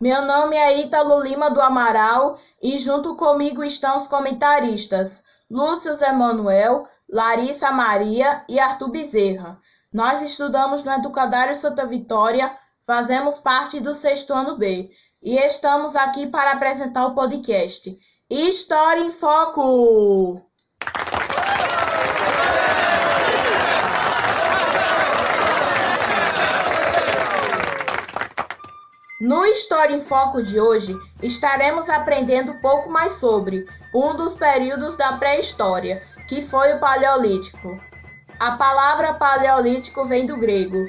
Meu nome é Ítalo Lima do Amaral e junto comigo estão os comentaristas Lúcio Emanuel, Larissa Maria e Arthur Bezerra. Nós estudamos no Educadário Santa Vitória, fazemos parte do sexto ano B e estamos aqui para apresentar o podcast História em Foco! No História em Foco de hoje, estaremos aprendendo um pouco mais sobre um dos períodos da pré-história, que foi o Paleolítico. A palavra paleolítico vem do grego.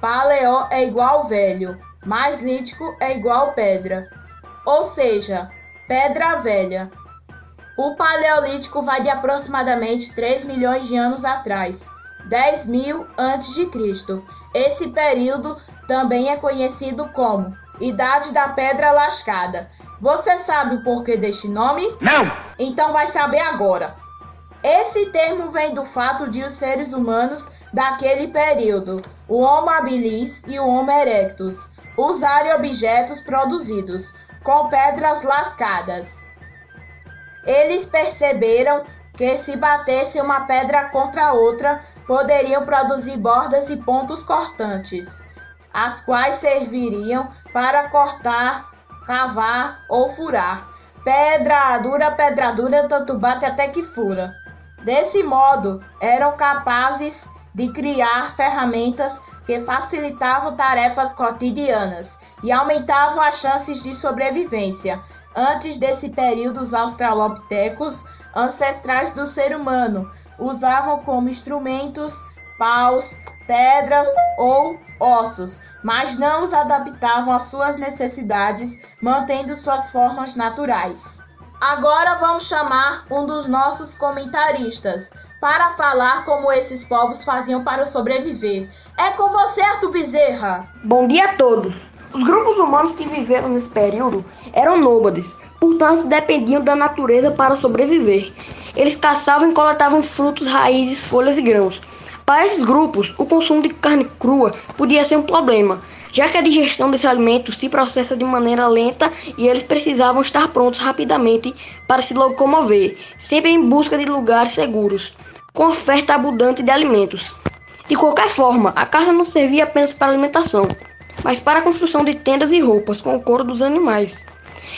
Paleo é igual velho, mais lítico é igual pedra, ou seja, pedra velha. O Paleolítico vai de aproximadamente 3 milhões de anos atrás, 10 mil antes de Cristo. Esse período também é conhecido como Idade da Pedra Lascada. Você sabe o porquê deste nome? Não! Então vai saber agora. Esse termo vem do fato de os seres humanos daquele período, o Homo habilis e o Homo erectus, usarem objetos produzidos com pedras lascadas. Eles perceberam que se batesse uma pedra contra outra, poderiam produzir bordas e pontos cortantes as quais serviriam para cortar, cavar ou furar. Pedra dura, pedra dura, tanto bate até que fura. Desse modo, eram capazes de criar ferramentas que facilitavam tarefas cotidianas e aumentavam as chances de sobrevivência. Antes desse período, os australopitecos, ancestrais do ser humano, usavam como instrumentos paus, pedras ou ossos, mas não os adaptavam às suas necessidades, mantendo suas formas naturais. Agora vamos chamar um dos nossos comentaristas para falar como esses povos faziam para sobreviver. É com você, Arthur Bezerra! Bom dia a todos! Os grupos humanos que viveram nesse período eram nômades, portanto dependiam da natureza para sobreviver. Eles caçavam e coletavam frutos, raízes, folhas e grãos. Para esses grupos, o consumo de carne crua podia ser um problema, já que a digestão desse alimento se processa de maneira lenta e eles precisavam estar prontos rapidamente para se locomover, sempre em busca de lugares seguros, com oferta abundante de alimentos. De qualquer forma, a caça não servia apenas para alimentação, mas para a construção de tendas e roupas com o couro dos animais.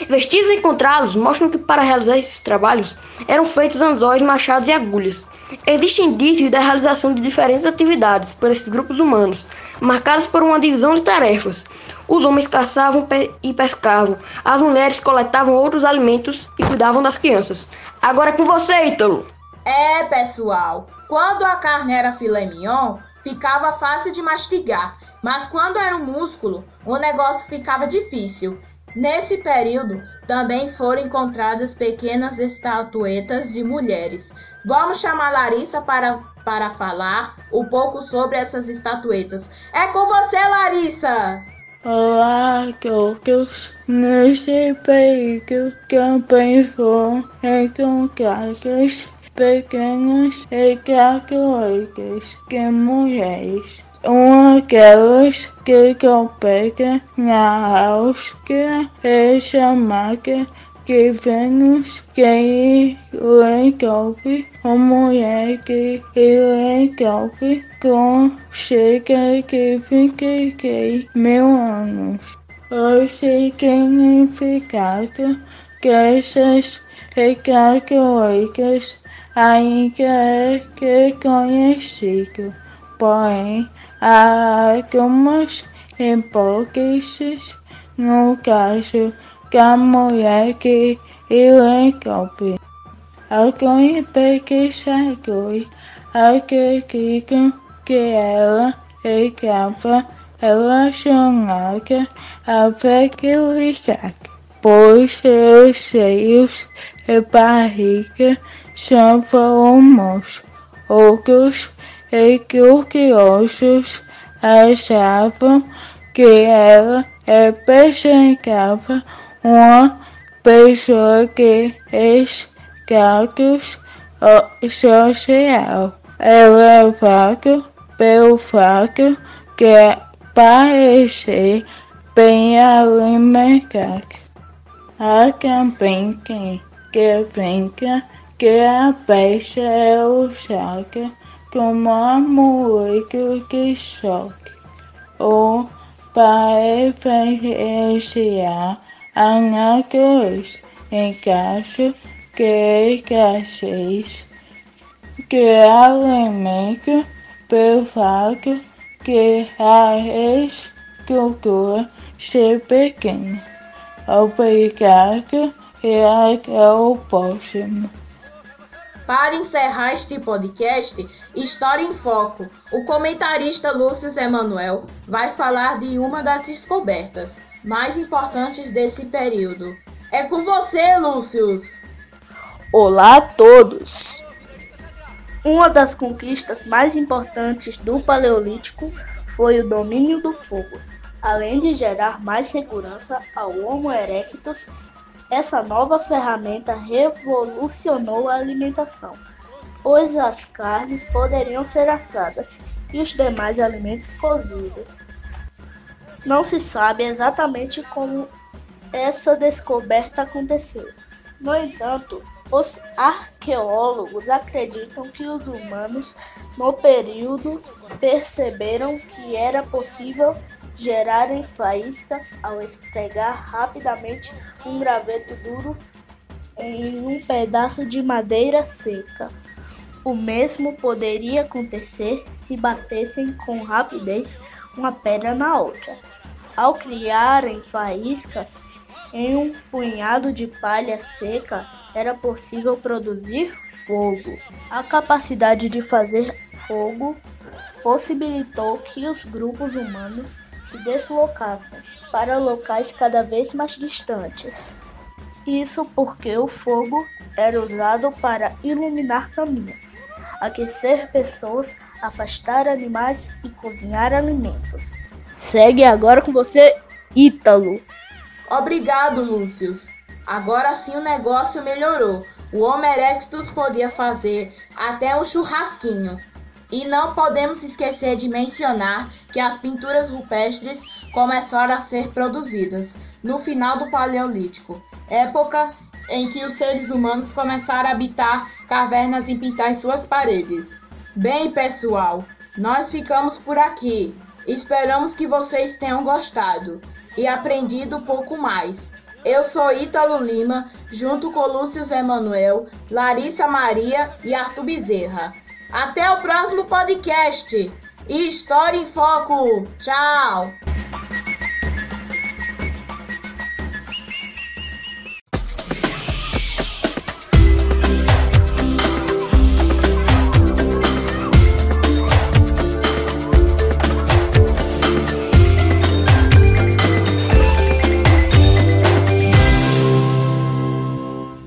Vestígios encontrados mostram que para realizar esses trabalhos eram feitos anzóis, machados e agulhas. Existem indícios da realização de diferentes atividades por esses grupos humanos, marcados por uma divisão de tarefas. Os homens caçavam e pescavam, as mulheres coletavam outros alimentos e cuidavam das crianças. Agora é com você, Ítalo! É, pessoal, quando a carne era filé mignon, ficava fácil de mastigar, mas quando era um músculo, o negócio ficava difícil. Nesse período, também foram encontradas pequenas estatuetas de mulheres. Vamos chamar Larissa para, para falar um pouco sobre essas estatuetas. É com você, Larissa! Olá, todos! Neste período também foram encontradas pequenas estatuetas de mulheres uma delas que compete na Áustria é chamada de Vênus que resolve uma mulher que resolve com cerca de 23 mil anos. O significado dessas características ainda é reconhecido, porém Há algumas hipóteses no caso da mulher que elencope. Alguns pesquisadores acreditam que ela estava relacionada à fertilidade, pois seus seios e barriga são volumosos. Outros e que os curiosos achavam que ela representava uma pessoa que status social elevado pelo fato que parecia bem alimentar. A campanha que brinca que a peste é choque, como a moleque que choque. Ou para referenciar a natureza, encaixe que cachês, que alimento perfeito, que a escultura ser pequena. Obrigado e até o próximo. Para encerrar este podcast, História em Foco, o comentarista Lúcio Emanuel vai falar de uma das descobertas mais importantes desse período. É com você, Lúcio! Olá a todos! Uma das conquistas mais importantes do Paleolítico foi o domínio do fogo. Além de gerar mais segurança ao Homo erectus essa nova ferramenta revolucionou a alimentação, pois as carnes poderiam ser assadas e os demais alimentos cozidos. Não se sabe exatamente como essa descoberta aconteceu. No entanto, os arqueólogos acreditam que os humanos, no período, perceberam que era possível gerarem faíscas ao esfregar rapidamente um graveto duro em um pedaço de madeira seca. O mesmo poderia acontecer se batessem com rapidez uma pedra na outra. Ao criarem faíscas em um punhado de palha seca, era possível produzir fogo. A capacidade de fazer fogo possibilitou que os grupos humanos se deslocassem para locais cada vez mais distantes. Isso porque o fogo era usado para iluminar caminhos, aquecer pessoas, afastar animais e cozinhar alimentos. Segue agora com você, Ítalo. Obrigado, Lúcio. Agora sim o negócio melhorou. O Homo erectus podia fazer até um churrasquinho. E não podemos esquecer de mencionar que as pinturas rupestres começaram a ser produzidas no final do Paleolítico, época em que os seres humanos começaram a habitar cavernas e pintar suas paredes. Bem, pessoal, nós ficamos por aqui. Esperamos que vocês tenham gostado e aprendido um pouco mais. Eu sou Ítalo Lima, junto com Lúcio Emanuel, Larissa Maria e Arthur Bezerra. Até o próximo podcast. História em Foco. Tchau.